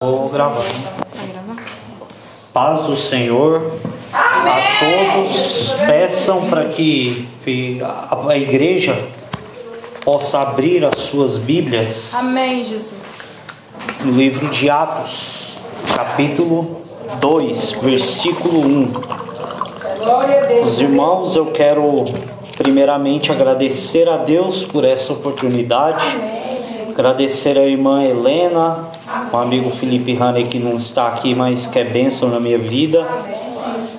Vou gravar. Paz do Senhor a todos. Peçam para que, a, igreja possa abrir as suas Bíblias Amém, Jesus. no livro de Atos, capítulo 2, versículo 1. Glória a Deus. Os irmãos, eu quero primeiramente agradecer a Deus por essa oportunidade. Agradecer a irmã Helena, o amigo Felipe Haney que não está aqui, mas que é bênção na minha vida,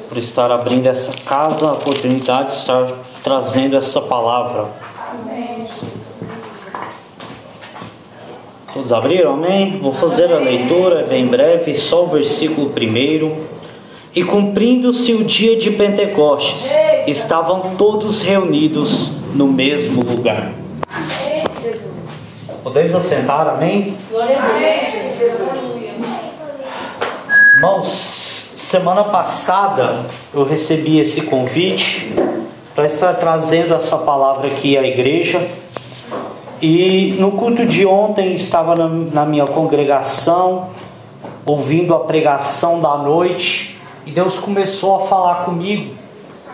por estar abrindo essa casa, a oportunidade de estar trazendo essa palavra. Todos abriram? Amém? Vou fazer a leitura, é bem breve, só o versículo primeiro. E cumprindo-se o dia de Pentecostes, estavam todos reunidos no mesmo lugar. Podemos assentar, amém? Glória a Deus. Irmãos, semana passada eu recebi esse convite para estar trazendo essa palavra aqui à igreja. E no culto de ontem estava na, na minha congregação, ouvindo a pregação da noite, e Deus começou a falar comigo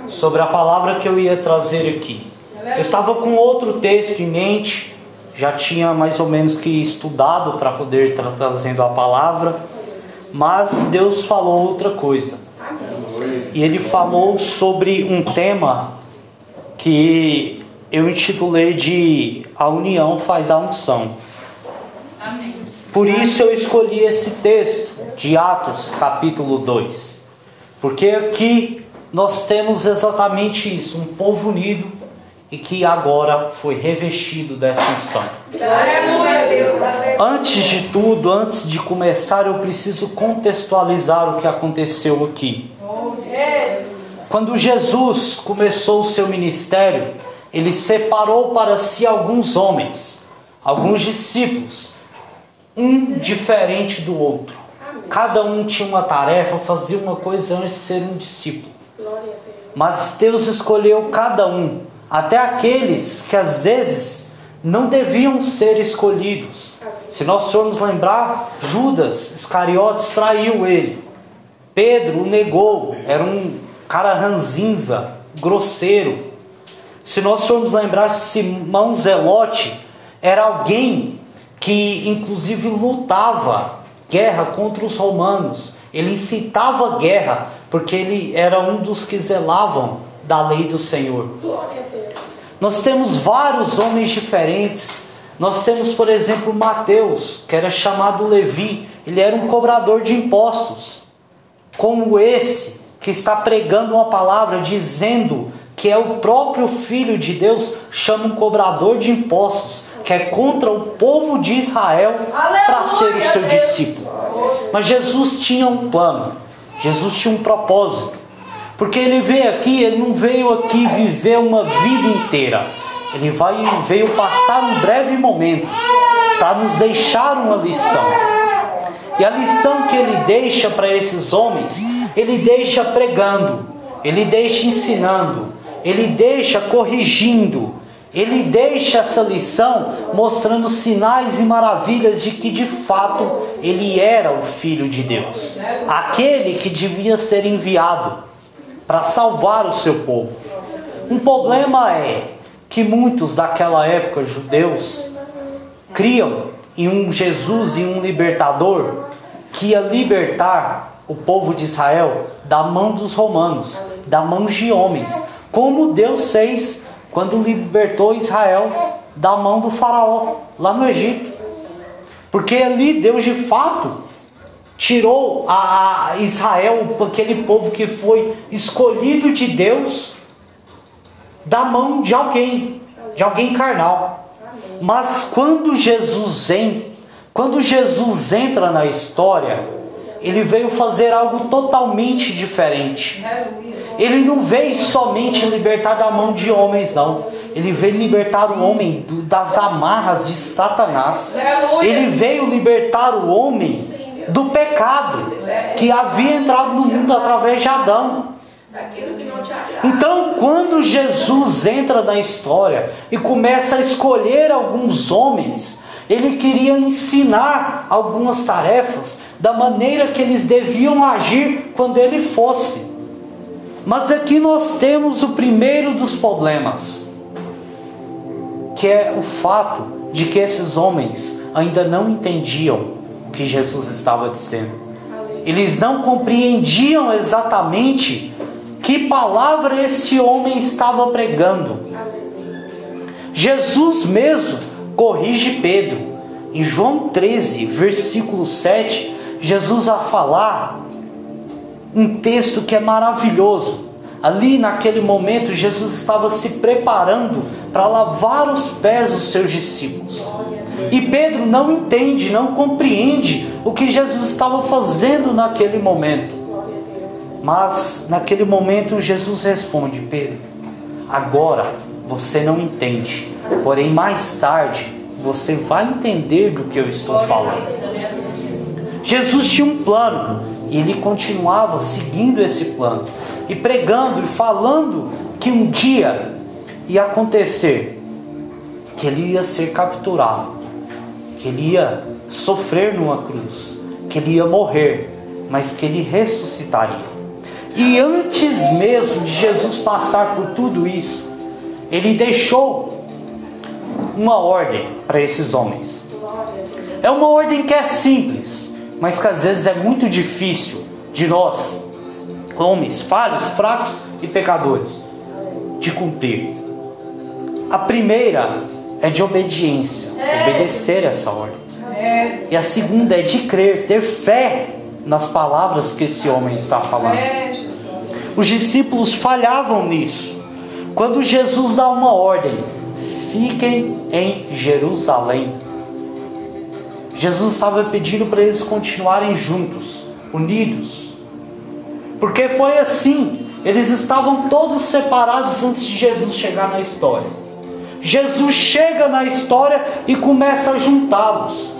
sobre a palavra que eu ia trazer aqui. Eu estava com outro texto em mente, já tinha mais ou menos que estudado para poder estar trazendo a palavra, mas Deus falou outra coisa. E Ele falou sobre um tema que eu intitulei de A União faz a unção. Por isso eu escolhi esse texto de Atos, capítulo 2. Porque aqui nós temos exatamente isso, um povo unido e que agora foi revestido dessa unção. Antes de tudo, antes de começar, eu preciso contextualizar o que aconteceu aqui. Quando Jesus começou o seu ministério, ele separou para si alguns homens, alguns discípulos, um diferente do outro. Cada um tinha uma tarefa, fazia uma coisa antes de ser um discípulo. Mas Deus escolheu cada um, até aqueles que às vezes não deviam ser escolhidos. Se nós formos lembrar, Judas Iscariotes traiu ele. Pedro o negou, era um cara ranzinza, grosseiro. Se nós formos lembrar, Simão Zelote era alguém que inclusive lutava guerra contra os romanos. Ele incitava guerra porque ele era um dos que zelavam da lei do Senhor. Nós temos vários homens diferentes. Nós temos, por exemplo, Mateus, que era chamado Levi. Ele era um cobrador de impostos. Como esse que está pregando uma palavra dizendo que é o próprio Filho de Deus, chama um cobrador de impostos, que é contra o povo de Israel para ser o seu discípulo. Mas Jesus tinha um plano, Jesus tinha um propósito, porque ele veio aqui, ele não veio aqui viver uma vida inteira, ele vai, veio passar um breve momento para nos deixar uma lição. E a lição que ele deixa para esses homens, ele deixa pregando, ele deixa ensinando, ele deixa corrigindo, ele deixa essa lição mostrando sinais e maravilhas de que de fato ele era o Filho de Deus, aquele que devia ser enviado para salvar o seu povo. Um problema é que muitos daquela época, judeus, criam em um Jesus e um libertador que ia libertar o povo de Israel da mão dos romanos, da mão de homens, como Deus fez quando libertou Israel da mão do faraó lá no Egito. Porque ali Deus de fato tirou a, a Israel, aquele povo que foi escolhido de Deus, da mão de alguém, de alguém carnal. Mas quando Jesus entra, quando Jesus entra na história, ele veio fazer algo totalmente diferente. Ele não veio somente libertar da mão de homens, não. Ele veio libertar o homem do- das amarras de Satanás. Ele veio libertar o homem do pecado que havia entrado no mundo através de Adão. Então, quando Jesus entra na história e começa a escolher alguns homens, Ele queria ensinar algumas tarefas da maneira que eles deviam agir quando ele fosse. Mas aqui nós temos o primeiro dos problemas, que é o fato de que esses homens ainda não entendiam que Jesus estava dizendo. Eles não compreendiam exatamente que palavra esse homem estava pregando. Jesus mesmo corrige Pedro. Em João 13, versículo 7, Jesus a falar um texto que é maravilhoso. Ali naquele momento, Jesus estava se preparando para lavar os pés dos seus discípulos. E Pedro não entende, não compreende o que Jesus estava fazendo naquele momento. Mas naquele momento Jesus responde: Pedro, agora você não entende, porém mais tarde você vai entender do que eu estou falando. Jesus tinha um plano e ele continuava seguindo esse plano e pregando e falando que um dia ia acontecer que ele ia ser capturado, que ele ia sofrer numa cruz, que ele ia morrer, mas que ele ressuscitaria. E antes mesmo de Jesus passar por tudo isso, ele deixou uma ordem para esses homens. É uma ordem que é simples, mas que às vezes é muito difícil de nós, homens falhos, fracos e pecadores, de cumprir. A primeira é de obediência, obedecer essa ordem. E a segunda é de crer, ter fé nas palavras que esse homem está falando. Os discípulos falhavam nisso. Quando Jesus dá uma ordem, fiquem em Jerusalém. Jesus estava pedindo para eles continuarem juntos, unidos. Porque foi assim, eles estavam todos separados antes de Jesus chegar na história. Jesus chega na história e começa a juntá-los.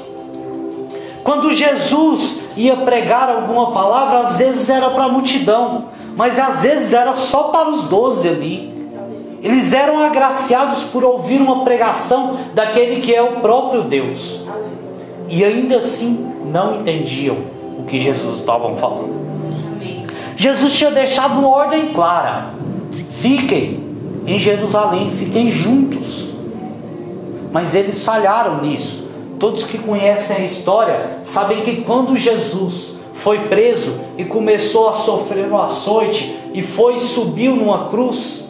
Quando Jesus ia pregar alguma palavra, às vezes era para a multidão, mas às vezes era só para os doze ali. Eles eram agraciados por ouvir uma pregação daquele que é o próprio Deus. E ainda assim não entendiam o que Jesus estava falando. Jesus tinha deixado uma ordem clara: fiquem em Jerusalém, fiquem juntos. Mas eles falharam nisso. Todos que conhecem a história sabem que quando Jesus foi preso e começou a sofrer no açoite e foi subiu numa cruz,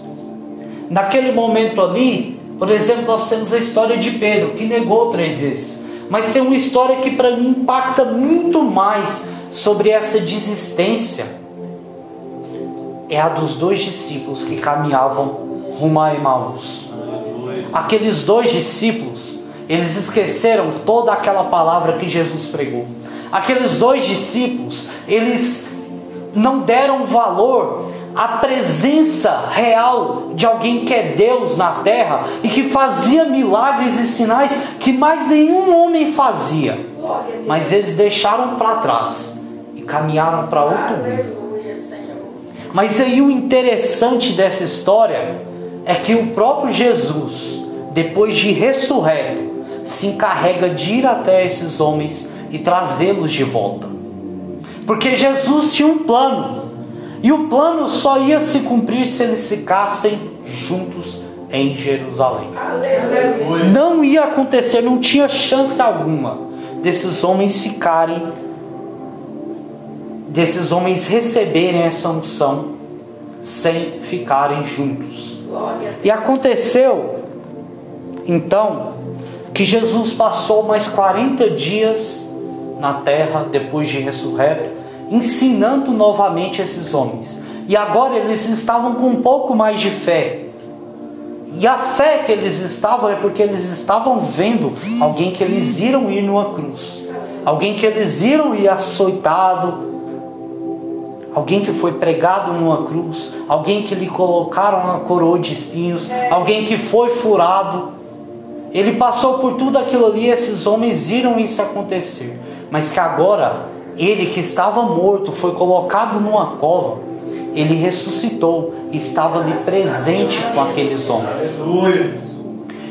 naquele momento ali, por exemplo, nós temos a história de Pedro, que negou três vezes. Mas tem uma história que para mim impacta muito mais sobre essa desistência. É a dos dois discípulos que caminhavam rumo a Emaús. Aqueles dois discípulos, eles esqueceram toda aquela palavra que Jesus pregou. Aqueles dois discípulos, eles não deram valor à presença real de alguém que é Deus na terra e que fazia milagres e sinais que mais nenhum homem fazia. Mas eles deixaram para trás e caminharam para outro mundo. Mas aí o interessante dessa história é que o próprio Jesus, depois de ressurreto, se encarrega de ir até esses homens e trazê-los de volta. Porque Jesus tinha um plano, e o plano só ia se cumprir se eles ficassem juntos em Jerusalém. Aleluia. Não ia acontecer, não tinha chance alguma desses homens ficarem, desses homens receberem essa unção sem ficarem juntos. E aconteceu então que Jesus passou mais 40 dias na terra depois de ressurreto, ensinando novamente esses homens. E agora eles estavam com um pouco mais de fé. E a fé que eles estavam é porque eles estavam vendo alguém que eles viram ir numa cruz, alguém que eles viram ir açoitado, alguém que foi pregado numa cruz, alguém que lhe colocaram uma coroa de espinhos, alguém que foi furado. Ele passou por tudo aquilo ali, esses homens viram isso acontecer, mas que agora ele que estava morto foi colocado numa cova, ele ressuscitou, estava ali presente com aqueles homens.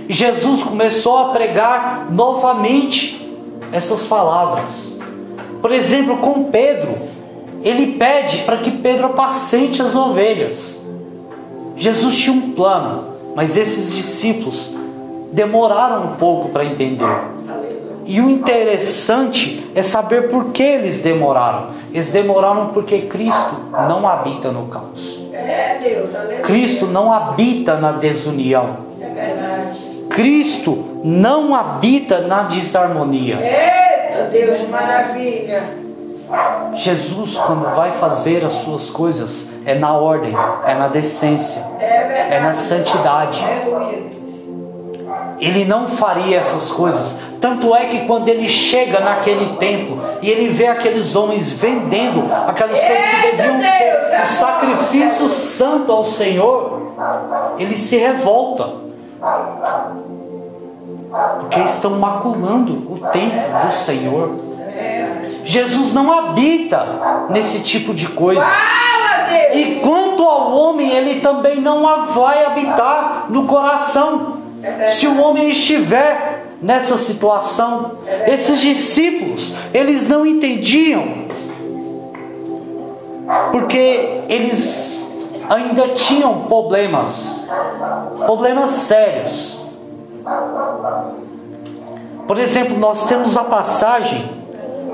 e Jesus começou a pregar novamente essas palavras. Por exemplo, com Pedro, ele pede para que Pedro apacente as ovelhas. Jesus tinha um plano, mas esses discípulos demoraram um pouco para entender. E o interessante é saber por que eles demoraram. Eles demoraram porque Cristo não habita no caos. É Deus, aleluia. Cristo não habita na desunião. É. Cristo não habita na desarmonia. Eita Deus, maravilha. Jesus, quando vai fazer as suas coisas, é na ordem, é na decência, É na santidade. Ele não faria essas coisas. Tanto é que quando ele chega naquele templo e ele vê aqueles homens vendendo aquelas coisas que deviam Deus, ser é um sacrifício santo ao Senhor, ele se revolta. Porque estão maculando o templo do Senhor. Jesus não habita nesse tipo de coisa. E quanto ao homem, ele também não a vai habitar no coração. Se o homem estiver nessa situação, esses discípulos, eles não entendiam, porque eles ainda tinham problemas, problemas sérios. Por exemplo, nós temos a passagem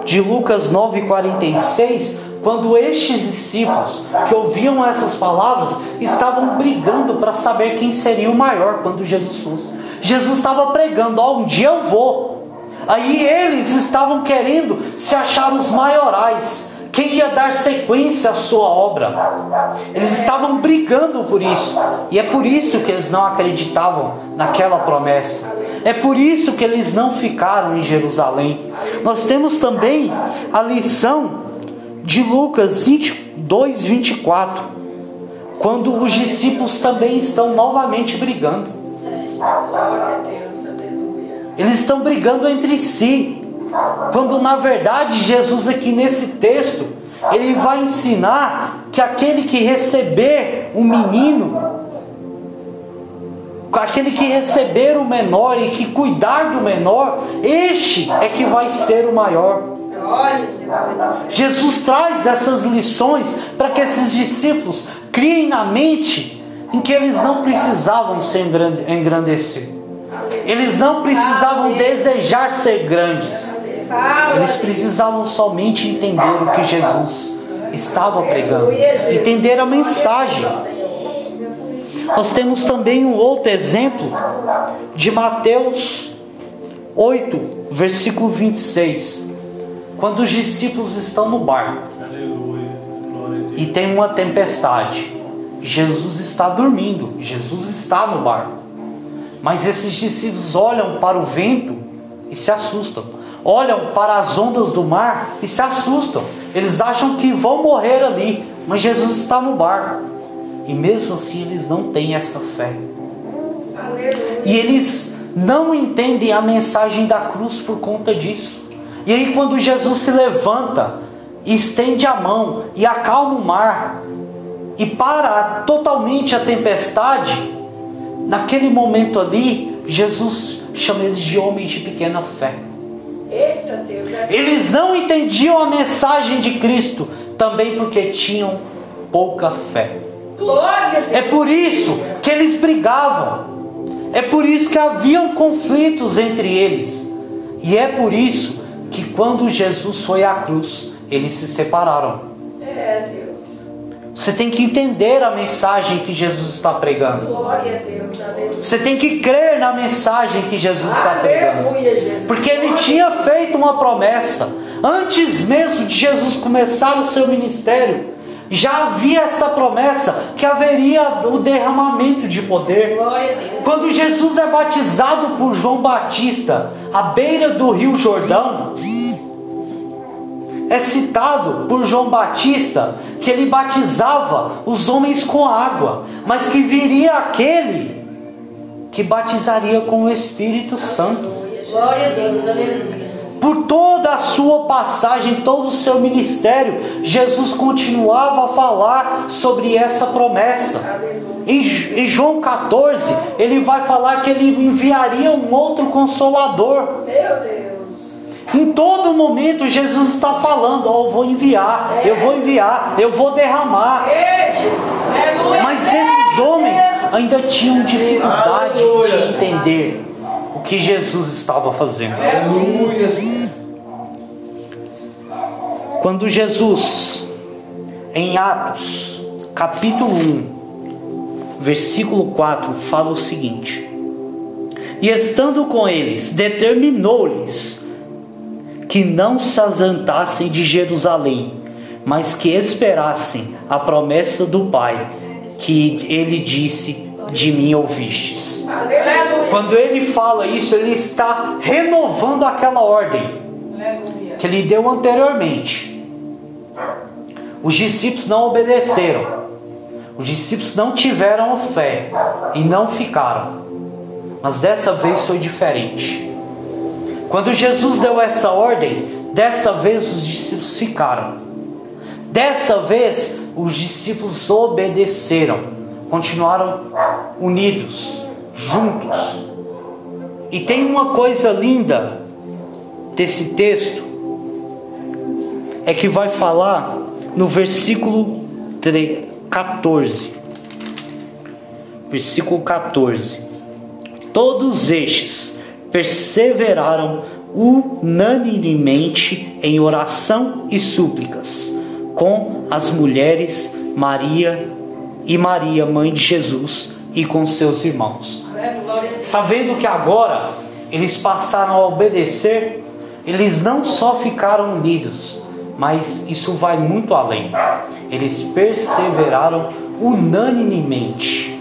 de Lucas 9,46, quando estes discípulos que ouviam essas palavras estavam brigando para saber quem seria o maior quando Jesus fosse. Jesus estava pregando: Ó, um dia eu vou. Aí eles estavam querendo se achar os maiorais, quem ia dar sequência à sua obra. Eles estavam brigando por isso, e é por isso que eles não acreditavam naquela promessa. É por isso que eles não ficaram em Jerusalém. Nós temos também a lição de Lucas 22, 24, quando os discípulos também estão novamente brigando. Eles estão brigando entre si. Quando na verdade Jesus aqui nesse texto, ele vai ensinar que aquele que receber um menino, aquele que receber o menor e que cuidar do menor, este é que vai ser o maior. Jesus traz essas lições para que esses discípulos criem na mente em que eles não precisavam se engrande- engrandecer. Eles não precisavam desejar ser grandes. Eles precisavam somente entender o que Jesus estava pregando, entender a mensagem. Nós temos também um outro exemplo de Mateus 8, versículo 26. Quando os discípulos estão no barco e tem uma tempestade, Jesus está dormindo, Jesus está no barco. Mas esses discípulos olham para o vento e se assustam. Olham para as ondas do mar e se assustam. Eles acham que vão morrer ali, mas Jesus está no barco. E mesmo assim eles não têm essa fé. E eles não entendem a mensagem da cruz por conta disso. E aí, quando Jesus se levanta, estende a mão e acalma o mar e para totalmente a tempestade, naquele momento ali, Jesus chama eles de homens de pequena fé. É- Eles não entendiam a mensagem de Cristo, também porque tinham pouca fé. É por isso que eles brigavam. É por isso que haviam conflitos entre eles. E é por isso que quando Jesus foi à cruz, eles se separaram. É Deus. Você tem que entender a mensagem que Jesus está pregando. Glória a Deus. Aleluia. Você tem que crer na mensagem que Jesus está pregando. Aleluia, Jesus. Porque ele tinha feito uma promessa. Antes mesmo de Jesus começar o seu ministério, já havia essa promessa que haveria o derramamento de poder. Quando Jesus é batizado por João Batista à beira do Rio Jordão, é citado por João Batista que ele batizava os homens com água, mas que viria aquele que batizaria com o Espírito Santo. Glória a Deus. Aleluia. Por toda a sua passagem, todo o seu ministério, Jesus continuava a falar sobre essa promessa. Em, em João 14, ele vai falar que ele enviaria um outro consolador. Meu Deus. Em todo momento Jesus está falando, ó, eu vou enviar, eu vou enviar, eu vou derramar. Mas esses homens ainda tinham dificuldade de Aleluia. entender o que Jesus estava fazendo. Aleluia. Quando Jesus, em Atos, capítulo 1, versículo 4, fala o seguinte: E estando com eles, determinou-lhes que não se ausentassem de Jerusalém, mas que esperassem a promessa do Pai, que ele disse: De mim ouvistes. Quando ele fala isso, ele está renovando aquela ordem que ele deu anteriormente. Os discípulos não obedeceram. Os discípulos não tiveram fé e não ficaram. Mas dessa vez foi diferente. Quando Jesus deu essa ordem, desta vez os discípulos ficaram. Desta vez os discípulos obedeceram, continuaram unidos, juntos. E tem uma coisa linda desse texto é que vai falar no versículo 3 14. Versículo 14. Todos estes perseveraram unanimemente em oração e súplicas com as mulheres Maria e Maria, mãe de Jesus, e com seus irmãos. Sabendo que agora eles passaram a obedecer, eles não só ficaram unidos, mas isso vai muito além. Eles perseveraram unanimemente.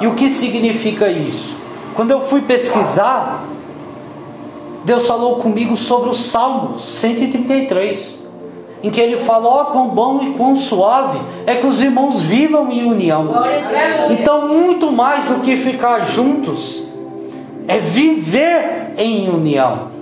E o que significa isso? Quando eu fui pesquisar, Deus falou comigo sobre o Salmo 133, em que ele fala: Ó, quão bom e quão suave é que os irmãos vivam em união. Então, muito mais do que ficar juntos, é viver em união.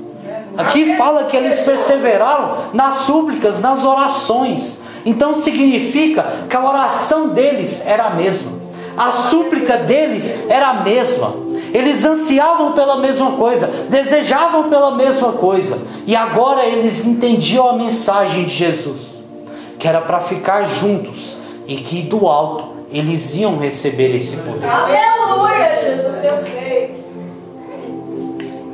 Aqui fala que eles perseveraram nas súplicas, nas orações. Então significa que a oração deles era a mesma, a súplica deles era a mesma. Eles ansiavam pela mesma coisa, desejavam pela mesma coisa, e agora eles entendiam a mensagem de Jesus, que era para ficar juntos e que do alto eles iam receber esse poder. Aleluia, Jesus, eu sei.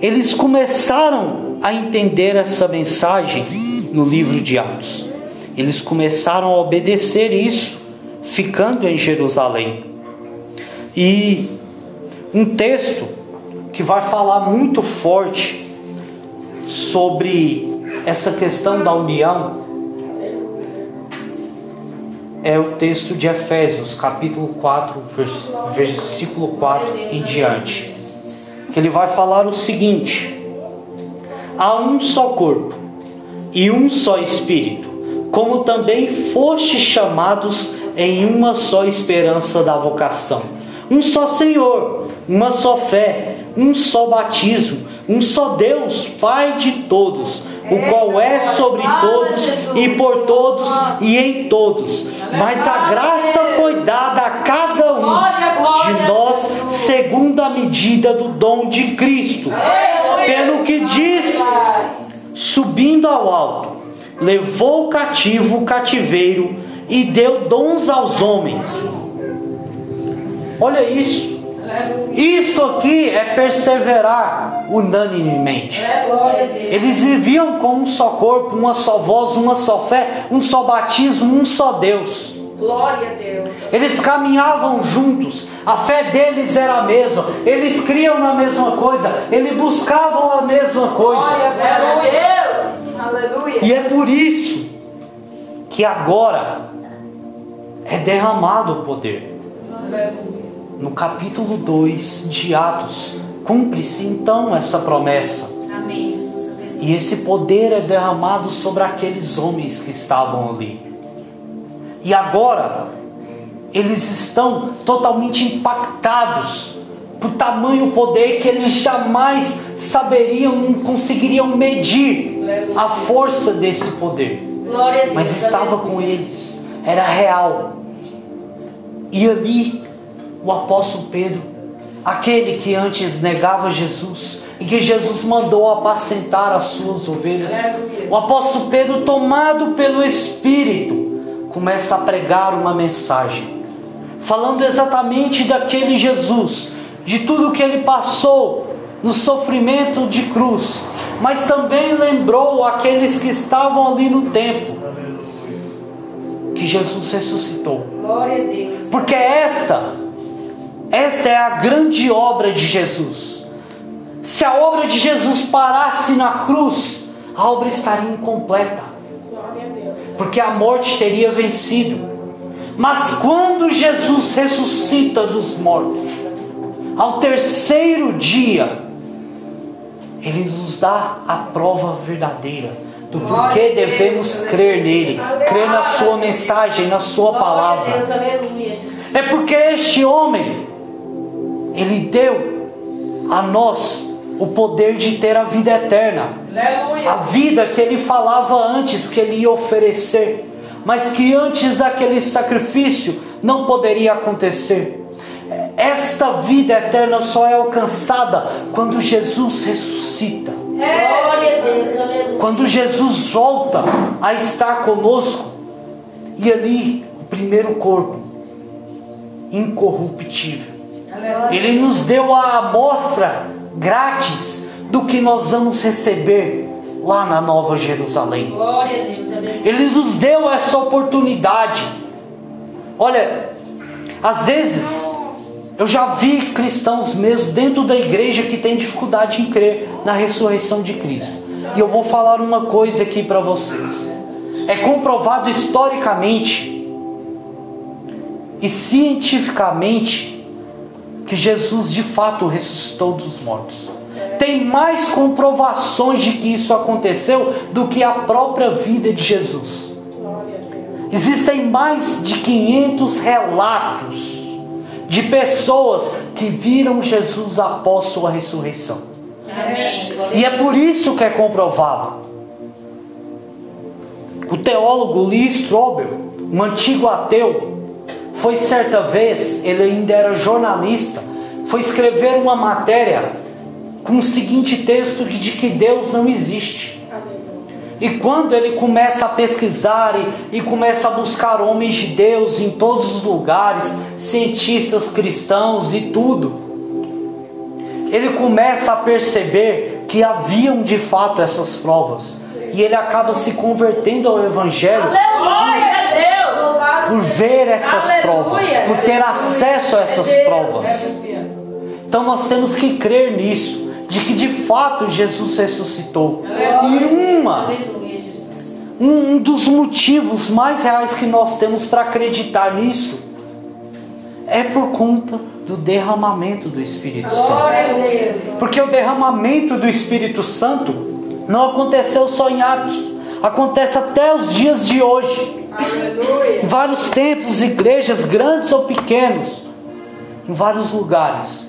Eles começaram a entender essa mensagem no livro de Atos. Eles começaram a obedecer isso, ficando em Jerusalém. E um texto que vai falar muito forte sobre essa questão da união é o texto de Efésios, capítulo 4, vers- versículo 4 em diante. Que ele vai falar o seguinte: Há um só corpo e um só espírito, como também fostes chamados em uma só esperança da vocação. Um só Senhor, uma só fé, um só batismo, um só Deus, Pai de todos, o qual é sobre todos e por todos e em todos. Mas a graça foi dada a cada um de nós segundo a medida do dom de Cristo. Pelo que diz, subindo ao alto, levou cativo o cativeiro e deu dons aos homens. Olha isso. Isso aqui é perseverar unanimemente. Glória a Deus. Eles viviam com um só corpo, uma só voz, uma só fé, um só batismo, um só Deus. Glória a Deus. Eles caminhavam juntos, a fé deles era a mesma, eles criam na mesma coisa, eles buscavam a mesma coisa. Aleluia. Aleluia. E é por isso que agora é derramado o poder. No capítulo 2 de Atos, cumpre-se então essa promessa. Amém. E esse poder é derramado sobre aqueles homens que estavam ali. E agora, eles estão totalmente impactados por tamanho poder que eles jamais saberiam, não conseguiriam medir a força desse poder. Mas estava com eles, era real. E ali, o apóstolo Pedro, aquele que antes negava Jesus e que Jesus mandou apacentar as suas ovelhas, o apóstolo Pedro, tomado pelo Espírito, começa a pregar uma mensagem, falando exatamente daquele Jesus, de tudo que ele passou no sofrimento de cruz, mas também lembrou aqueles que estavam ali no templo que Jesus ressuscitou. Porque esta, esta é a grande obra de Jesus. Se a obra de Jesus parasse na cruz, a obra estaria incompleta. Porque a morte teria vencido. Mas quando Jesus ressuscita dos mortos, ao terceiro dia, ele nos dá a prova verdadeira do porquê devemos crer nele, crer na sua mensagem, na sua palavra. É porque este homem, ele deu a nós o poder de ter a vida eterna. A vida que ele falava antes que ele ia oferecer, mas que antes daquele sacrifício não poderia acontecer. Esta vida eterna só é alcançada quando Jesus ressuscita. Aleluia. Quando Jesus volta a estar conosco, e ali o primeiro corpo, incorruptível. Ele nos deu a amostra grátis do que nós vamos receber lá na Nova Jerusalém. Glória a Deus. Ele nos deu essa oportunidade. Olha, às vezes eu já vi cristãos mesmo dentro da igreja que têm dificuldade em crer na ressurreição de Cristo. E eu vou falar uma coisa aqui para vocês. É comprovado historicamente e cientificamente que Jesus de fato ressuscitou dos mortos. Tem mais comprovações de que isso aconteceu do que a própria vida de Jesus. Existem mais de 500 relatos de pessoas que viram Jesus após sua ressurreição. Amém. E é por isso que é comprovado. O teólogo Lee Strobel, um antigo ateu, foi certa vez, ele ainda era jornalista, foi escrever uma matéria com o seguinte texto de que Deus não existe. E quando ele começa a pesquisar e, e começa a buscar homens de Deus em todos os lugares, cientistas cristãos e tudo, ele começa a perceber que haviam de fato essas provas. E ele acaba se convertendo ao Evangelho Glória a Deus. Por ver essas provas, por ter acesso a essas provas. Então nós temos que crer nisso, de que de fato Jesus ressuscitou. E uma, Aleluia, um dos motivos mais reais que nós temos para acreditar nisso é por conta do derramamento do Espírito Santo. Porque o derramamento do Espírito Santo não aconteceu só em Atos, acontece até os dias de hoje. Em vários templos, igrejas, grandes ou pequenos, em vários lugares,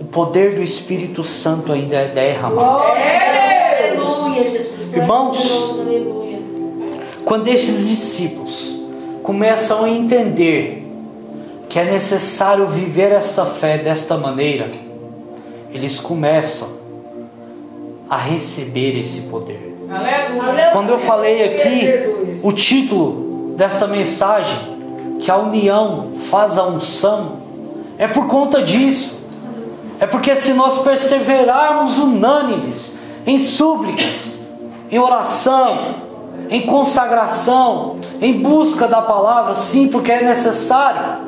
o poder do Espírito Santo ainda é derramado. Aleluia, Jesus. Irmãos. Aleluia. Quando estes discípulos começam a entender que é necessário viver esta fé desta maneira, eles começam a receber esse poder. Quando eu falei aqui o título desta mensagem, que a união faz a unção, é por conta disso. É porque se nós perseverarmos unânimes em súplicas, em oração, em consagração, em busca da palavra, sim, porque é necessário.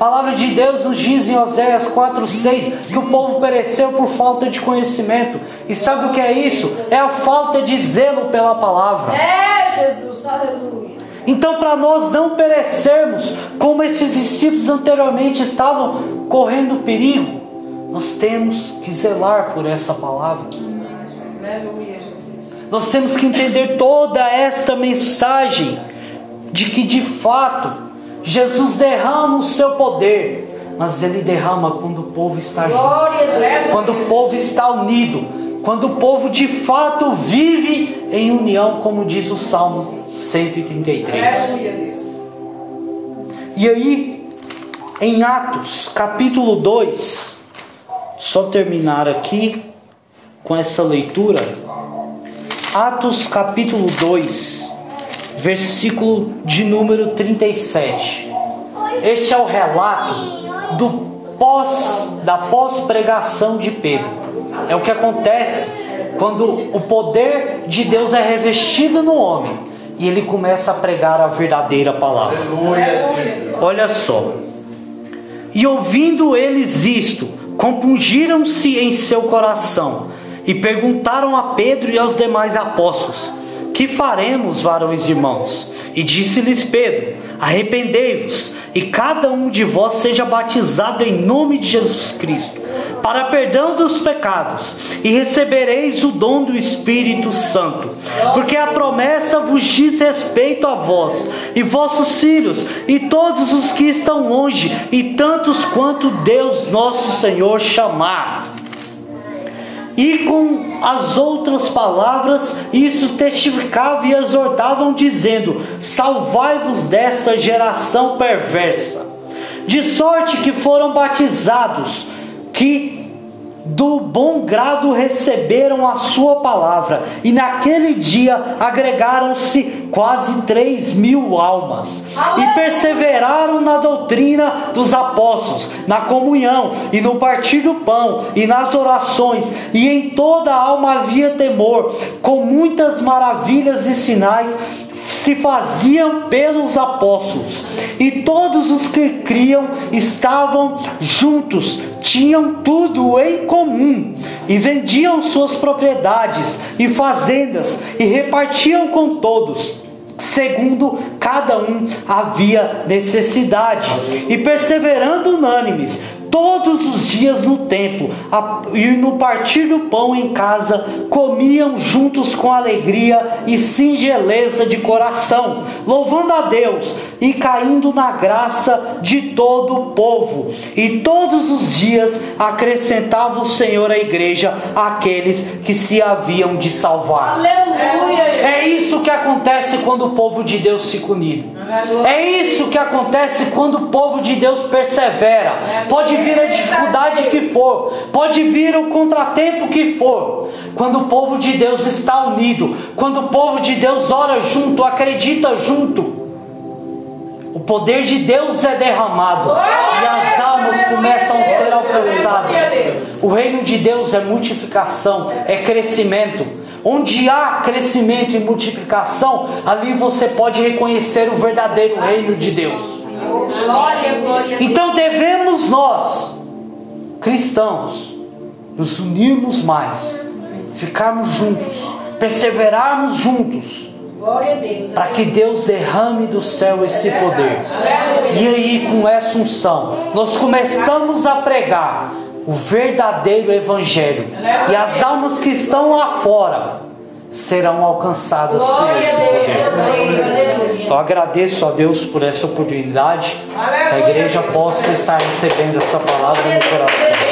A palavra de Deus nos diz em Oséias 4:6 que o povo pereceu por falta de conhecimento. E sabe o que é isso? É a falta de zelo pela palavra. É, Jesus. Aleluia. Então, para nós não perecermos como esses discípulos anteriormente estavam correndo perigo, nós temos que zelar por essa palavra. Nós temos que entender toda esta mensagem de que de fato Jesus derrama o seu poder mas ele derrama quando o povo está junto. Quando o povo está unido, quando o povo de fato vive em união, como diz o Salmo 133. Aleluia, Deus. E aí, em Atos, capítulo 2, só terminar aqui com essa leitura. Atos, capítulo 2, versículo de número 37. Este é o relato do pós da pós-pregação de Pedro. É o que acontece quando o poder de Deus é revestido no homem e ele começa a pregar a verdadeira palavra. Olha só. E ouvindo eles isto, compungiram-se em seu coração e perguntaram a Pedro e aos demais apóstolos: Que faremos, varões irmãos? E disse-lhes Pedro: Arrependei-vos, e cada um de vós seja batizado em nome de Jesus Cristo, para perdão dos pecados, e recebereis o dom do Espírito Santo. Porque a promessa vos diz respeito a vós, e vossos filhos, e todos os que estão longe, e tantos quanto Deus nosso Senhor chamar. E com as outras palavras, isso testificava e exortavam, dizendo: Salvai-vos dessa geração perversa. De sorte que foram batizados, que do bom grado receberam a sua palavra, e naquele dia agregaram-se quase três mil almas, e perseveraram na doutrina dos apóstolos, na comunhão, e no partir do pão, e nas orações, e em toda a alma havia temor, com muitas maravilhas e sinais se faziam pelos apóstolos, e todos os que criam estavam juntos, tinham tudo em comum, e vendiam suas propriedades e fazendas, e repartiam com todos, segundo cada um havia necessidade, e perseverando unânimes, todos os dias no templo e no partir do pão em casa, comiam juntos com alegria e singeleza de coração, louvando a Deus e caindo na graça de todo o povo. E todos os dias acrescentava o Senhor à igreja aqueles que se haviam de salvar. Aleluia. É isso que acontece quando o povo de Deus fica unido. É isso que acontece quando o povo de Deus persevera. Pode vir a dificuldade que for, pode vir o contratempo que for. Quando o povo de Deus está unido, quando o povo de Deus ora junto, acredita junto, o poder de Deus é derramado e as almas começam a ser alcançadas. O reino de Deus é multiplicação, é crescimento. Onde há crescimento e multiplicação, ali você pode reconhecer o verdadeiro reino de Deus. Glória, glória. Então devemos nós, cristãos, nos unirmos mais, ficarmos juntos, perseverarmos juntos, para que Deus derrame do céu esse poder. E aí, com essa unção, nós começamos a pregar o verdadeiro Evangelho. E as almas que estão lá fora serão alcançadas por esse poder. Eu agradeço a Deus por essa oportunidade, que a igreja possa estar recebendo essa palavra no coração.